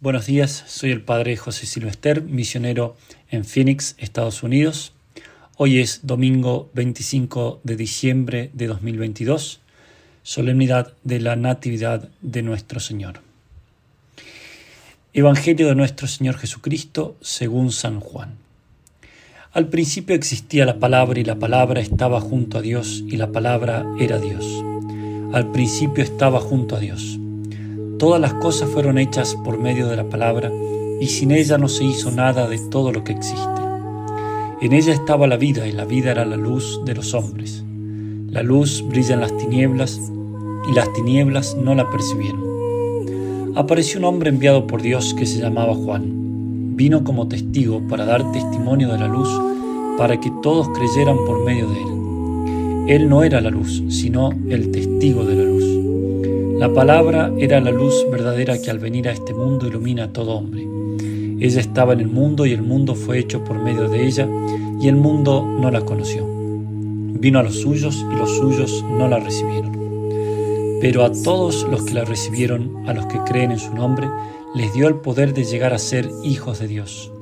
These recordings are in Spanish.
Buenos días, soy el Padre José Silvester, misionero en Phoenix, Estados Unidos. Hoy es domingo 25 de diciembre de 2022, solemnidad de la Natividad de nuestro Señor. Evangelio de nuestro Señor Jesucristo según San Juan. Al principio existía la palabra y la palabra estaba junto a Dios y la palabra era Dios. Al principio estaba junto a Dios. Todas las cosas fueron hechas por medio de la palabra, y sin ella no se hizo nada de todo lo que existe. En ella estaba la vida, y la vida era la luz de los hombres. La luz brilla en las tinieblas, y las tinieblas no la percibieron. Apareció un hombre enviado por Dios que se llamaba Juan. Vino como testigo para dar testimonio de la luz, para que todos creyeran por medio de él. Él no era la luz, sino el testigo de la luz. La palabra era la luz verdadera que al venir a este mundo ilumina a todo hombre. Ella estaba en el mundo y el mundo fue hecho por medio de ella y el mundo no la conoció. Vino a los suyos y los suyos no la recibieron. Pero a todos los que la recibieron, a los que creen en su nombre, les dio el poder de llegar a ser hijos de Dios.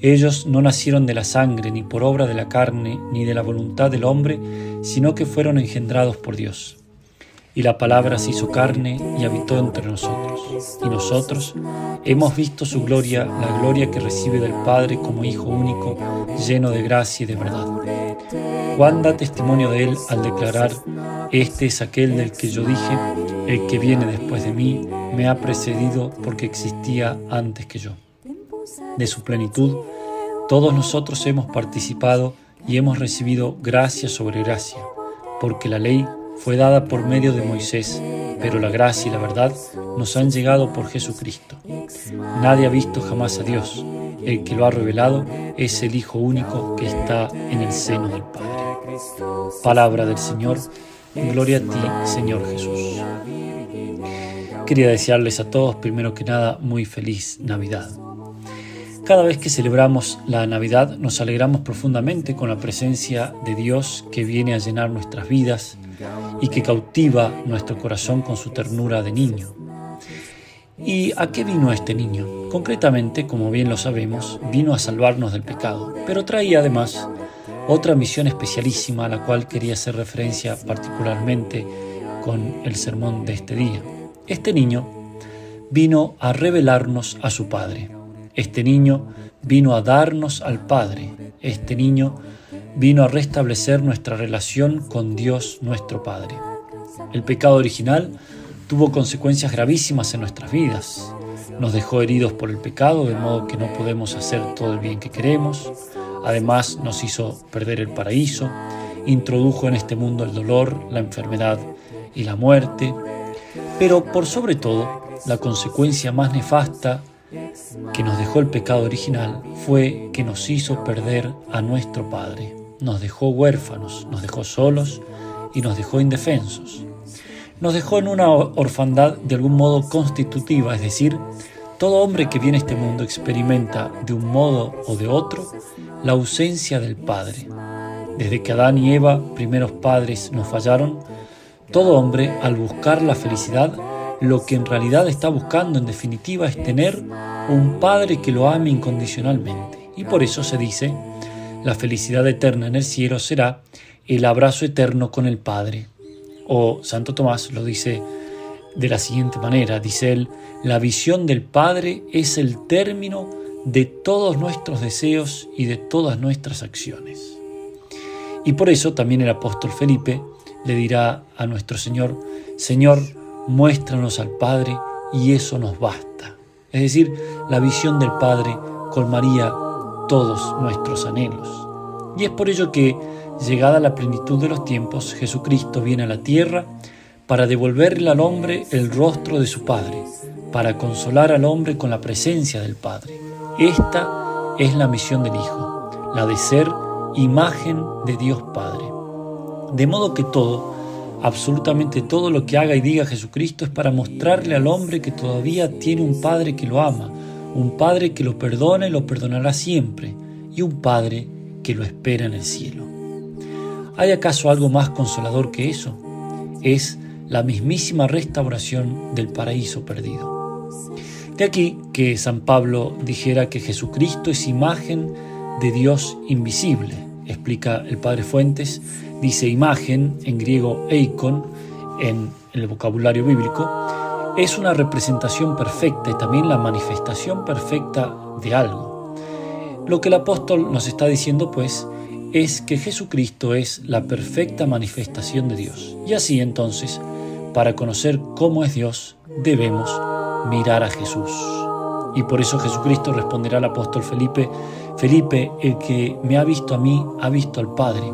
Ellos no nacieron de la sangre, ni por obra de la carne, ni de la voluntad del hombre, sino que fueron engendrados por Dios. Y la palabra se hizo carne y habitó entre nosotros. Y nosotros hemos visto su gloria, la gloria que recibe del Padre como Hijo único, lleno de gracia y de verdad. Juan da testimonio de él al declarar, Este es aquel del que yo dije, el que viene después de mí, me ha precedido porque existía antes que yo. De su plenitud, todos nosotros hemos participado y hemos recibido gracia sobre gracia, porque la ley fue dada por medio de Moisés, pero la gracia y la verdad nos han llegado por Jesucristo. Nadie ha visto jamás a Dios. El que lo ha revelado es el Hijo único que está en el seno del Padre. Palabra del Señor. Gloria a ti, Señor Jesús. Quería desearles a todos, primero que nada, muy feliz Navidad. Cada vez que celebramos la Navidad nos alegramos profundamente con la presencia de Dios que viene a llenar nuestras vidas, y que cautiva nuestro corazón con su ternura de niño. ¿Y a qué vino este niño? Concretamente, como bien lo sabemos, vino a salvarnos del pecado, pero traía además otra misión especialísima a la cual quería hacer referencia particularmente con el sermón de este día. Este niño vino a revelarnos a su Padre. Este niño vino a darnos al Padre. Este niño vino a restablecer nuestra relación con Dios nuestro Padre. El pecado original tuvo consecuencias gravísimas en nuestras vidas. Nos dejó heridos por el pecado, de modo que no podemos hacer todo el bien que queremos. Además nos hizo perder el paraíso, introdujo en este mundo el dolor, la enfermedad y la muerte. Pero por sobre todo, la consecuencia más nefasta que nos dejó el pecado original fue que nos hizo perder a nuestro Padre nos dejó huérfanos, nos dejó solos y nos dejó indefensos. Nos dejó en una orfandad de algún modo constitutiva, es decir, todo hombre que viene a este mundo experimenta de un modo o de otro la ausencia del Padre. Desde que Adán y Eva, primeros padres, nos fallaron, todo hombre, al buscar la felicidad, lo que en realidad está buscando en definitiva es tener un Padre que lo ame incondicionalmente. Y por eso se dice la felicidad eterna en el cielo será el abrazo eterno con el Padre. O Santo Tomás lo dice de la siguiente manera, dice él, la visión del Padre es el término de todos nuestros deseos y de todas nuestras acciones. Y por eso también el apóstol Felipe le dirá a nuestro Señor, Señor, muéstranos al Padre y eso nos basta. Es decir, la visión del Padre colmaría todos nuestros anhelos. Y es por ello que, llegada la plenitud de los tiempos, Jesucristo viene a la tierra para devolverle al hombre el rostro de su Padre, para consolar al hombre con la presencia del Padre. Esta es la misión del Hijo, la de ser imagen de Dios Padre. De modo que todo, absolutamente todo lo que haga y diga Jesucristo es para mostrarle al hombre que todavía tiene un Padre que lo ama, un Padre que lo perdona y lo perdonará siempre, y un Padre que lo espera en el cielo. ¿Hay acaso algo más consolador que eso? Es la mismísima restauración del paraíso perdido. De aquí que San Pablo dijera que Jesucristo es imagen de Dios invisible. Explica el Padre Fuentes, dice imagen, en griego eikon, en el vocabulario bíblico, es una representación perfecta y también la manifestación perfecta de algo. Lo que el apóstol nos está diciendo pues es que Jesucristo es la perfecta manifestación de Dios. Y así entonces, para conocer cómo es Dios, debemos mirar a Jesús. Y por eso Jesucristo responderá al apóstol Felipe, Felipe, el que me ha visto a mí, ha visto al Padre.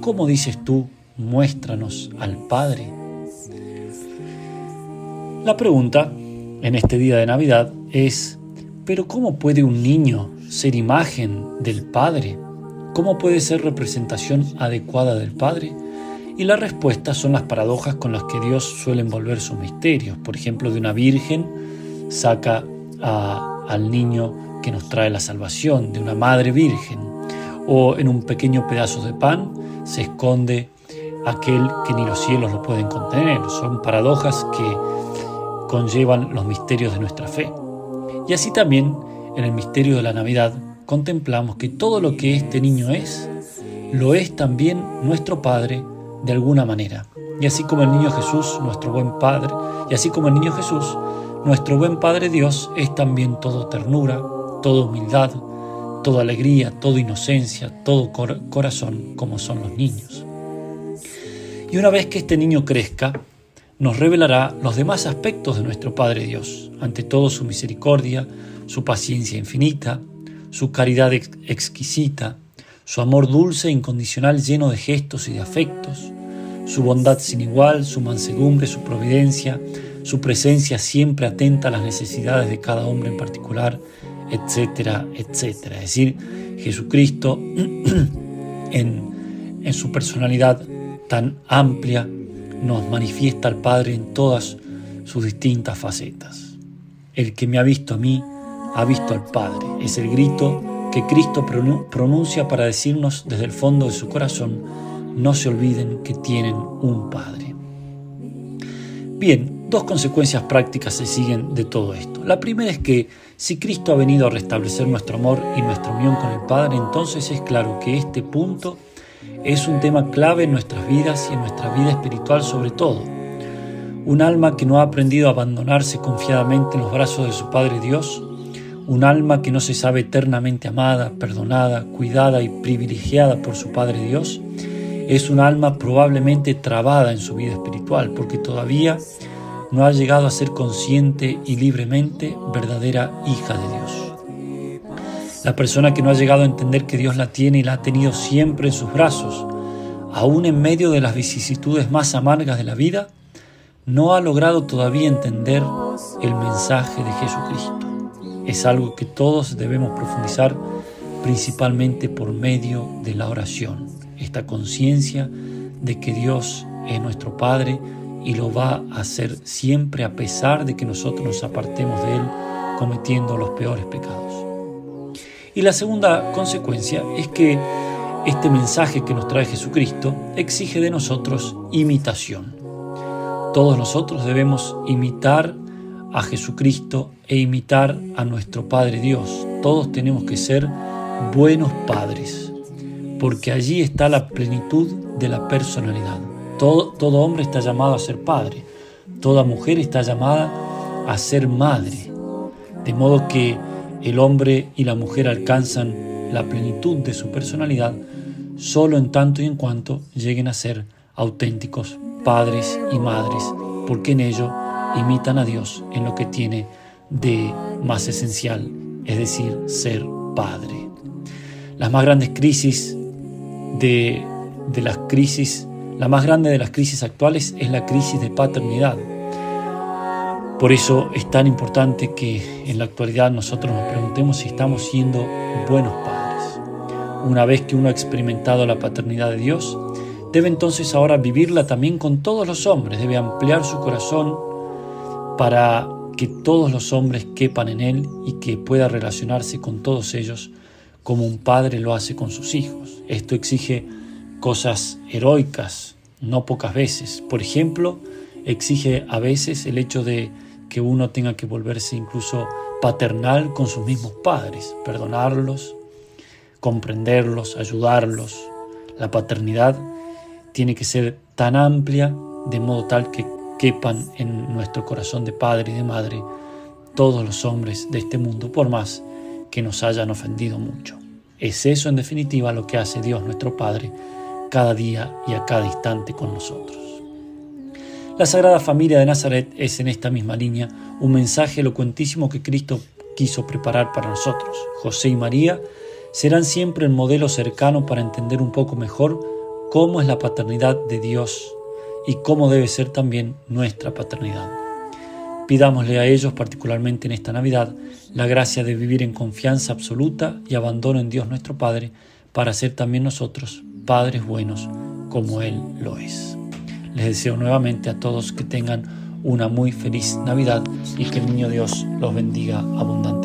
¿Cómo dices tú, muéstranos al Padre? La pregunta en este día de Navidad es, ¿pero cómo puede un niño ser imagen del Padre? ¿Cómo puede ser representación adecuada del Padre? Y la respuesta son las paradojas con las que Dios suele envolver sus misterios. Por ejemplo, de una virgen saca al niño que nos trae la salvación, de una madre virgen. O en un pequeño pedazo de pan se esconde aquel que ni los cielos lo pueden contener. Son paradojas que conllevan los misterios de nuestra fe. Y así también en el misterio de la Navidad contemplamos que todo lo que este niño es, lo es también nuestro Padre de alguna manera. Y así como el niño Jesús, nuestro buen Padre, y así como el niño Jesús, nuestro buen Padre Dios es también todo ternura, toda humildad, toda alegría, toda inocencia, todo corazón, como son los niños. Y una vez que este niño crezca, nos revelará los demás aspectos de nuestro Padre Dios, ante todo su misericordia, su paciencia infinita, su caridad exquisita, su amor dulce e incondicional lleno de gestos y de afectos, su bondad sin igual, su mansedumbre, su providencia, su presencia siempre atenta a las necesidades de cada hombre en particular, etcétera, etcétera. Es decir, Jesucristo en, en su personalidad tan amplia nos manifiesta al Padre en todas sus distintas facetas. El que me ha visto a mí, ha visto al Padre. Es el grito que Cristo pronuncia para decirnos desde el fondo de su corazón, no se olviden que tienen un Padre. Bien, dos consecuencias prácticas se siguen de todo esto. La primera es que si Cristo ha venido a restablecer nuestro amor y nuestra unión con el Padre, entonces es claro que este punto es un tema clave en nuestras vidas y en nuestra vida espiritual sobre todo. Un alma que no ha aprendido a abandonarse confiadamente en los brazos de su Padre Dios un alma que no se sabe eternamente amada, perdonada, cuidada y privilegiada por su Padre Dios, es un alma probablemente trabada en su vida espiritual, porque todavía no ha llegado a ser consciente y libremente verdadera hija de Dios. La persona que no ha llegado a entender que Dios la tiene y la ha tenido siempre en sus brazos, aún en medio de las vicisitudes más amargas de la vida, no ha logrado todavía entender el mensaje de Jesucristo es algo que todos debemos profundizar principalmente por medio de la oración, esta conciencia de que Dios es nuestro Padre y lo va a hacer siempre a pesar de que nosotros nos apartemos de Él cometiendo los peores pecados. Y la segunda consecuencia es que este mensaje que nos trae Jesucristo exige de nosotros imitación. Todos nosotros debemos imitar a Jesucristo e imitar a nuestro Padre Dios. Todos tenemos que ser buenos padres, porque allí está la plenitud de la personalidad. Todo, hombre está llamado a ser padre, toda mujer está llamada a ser madre, de modo que el hombre y la mujer alcanzan la plenitud de su personalidad solo en tanto y en cuanto lleguen a ser auténticos padres y madres, porque en ello imitan a Dios en lo que tiene de más esencial, es decir, ser padre. Las más grandes crisis de, de las crisis, la más grande de las crisis actuales es la crisis de paternidad. Por eso es tan importante que en la actualidad nosotros nos preguntemos si estamos siendo buenos padres. Una vez que uno ha experimentado la paternidad de Dios, debe entonces ahora vivirla también con todos los hombres, debe ampliar su corazón para que todos los hombres quepan en Él y que pueda relacionarse con todos ellos como un padre lo hace con sus hijos. Esto exige cosas heroicas, no pocas veces. Por ejemplo, exige a veces el hecho de que uno tenga que volverse incluso paternal con sus mismos padres, perdonarlos, comprenderlos, ayudarlos. La paternidad tiene que ser tan amplia de modo tal que quepan en nuestro corazón de padre y de madre todos los hombres de este mundo, por más que nos hayan ofendido mucho. Es eso en definitiva lo que hace Dios nuestro Padre cada día y a cada instante con nosotros. La Sagrada Familia de Nazaret es en esta misma línea un mensaje elocuentísimo que Cristo quiso preparar para nosotros. José y María serán siempre el modelo cercano para entender un poco mejor cómo es la paternidad de Dios y cómo debe ser también nuestra paternidad. Pidámosle a ellos, particularmente en esta Navidad, la gracia de vivir en confianza absoluta y abandono en Dios nuestro Padre, para ser también nosotros padres buenos como Él lo es. Les deseo nuevamente a todos que tengan una muy feliz Navidad y que el Niño Dios los bendiga abundantemente.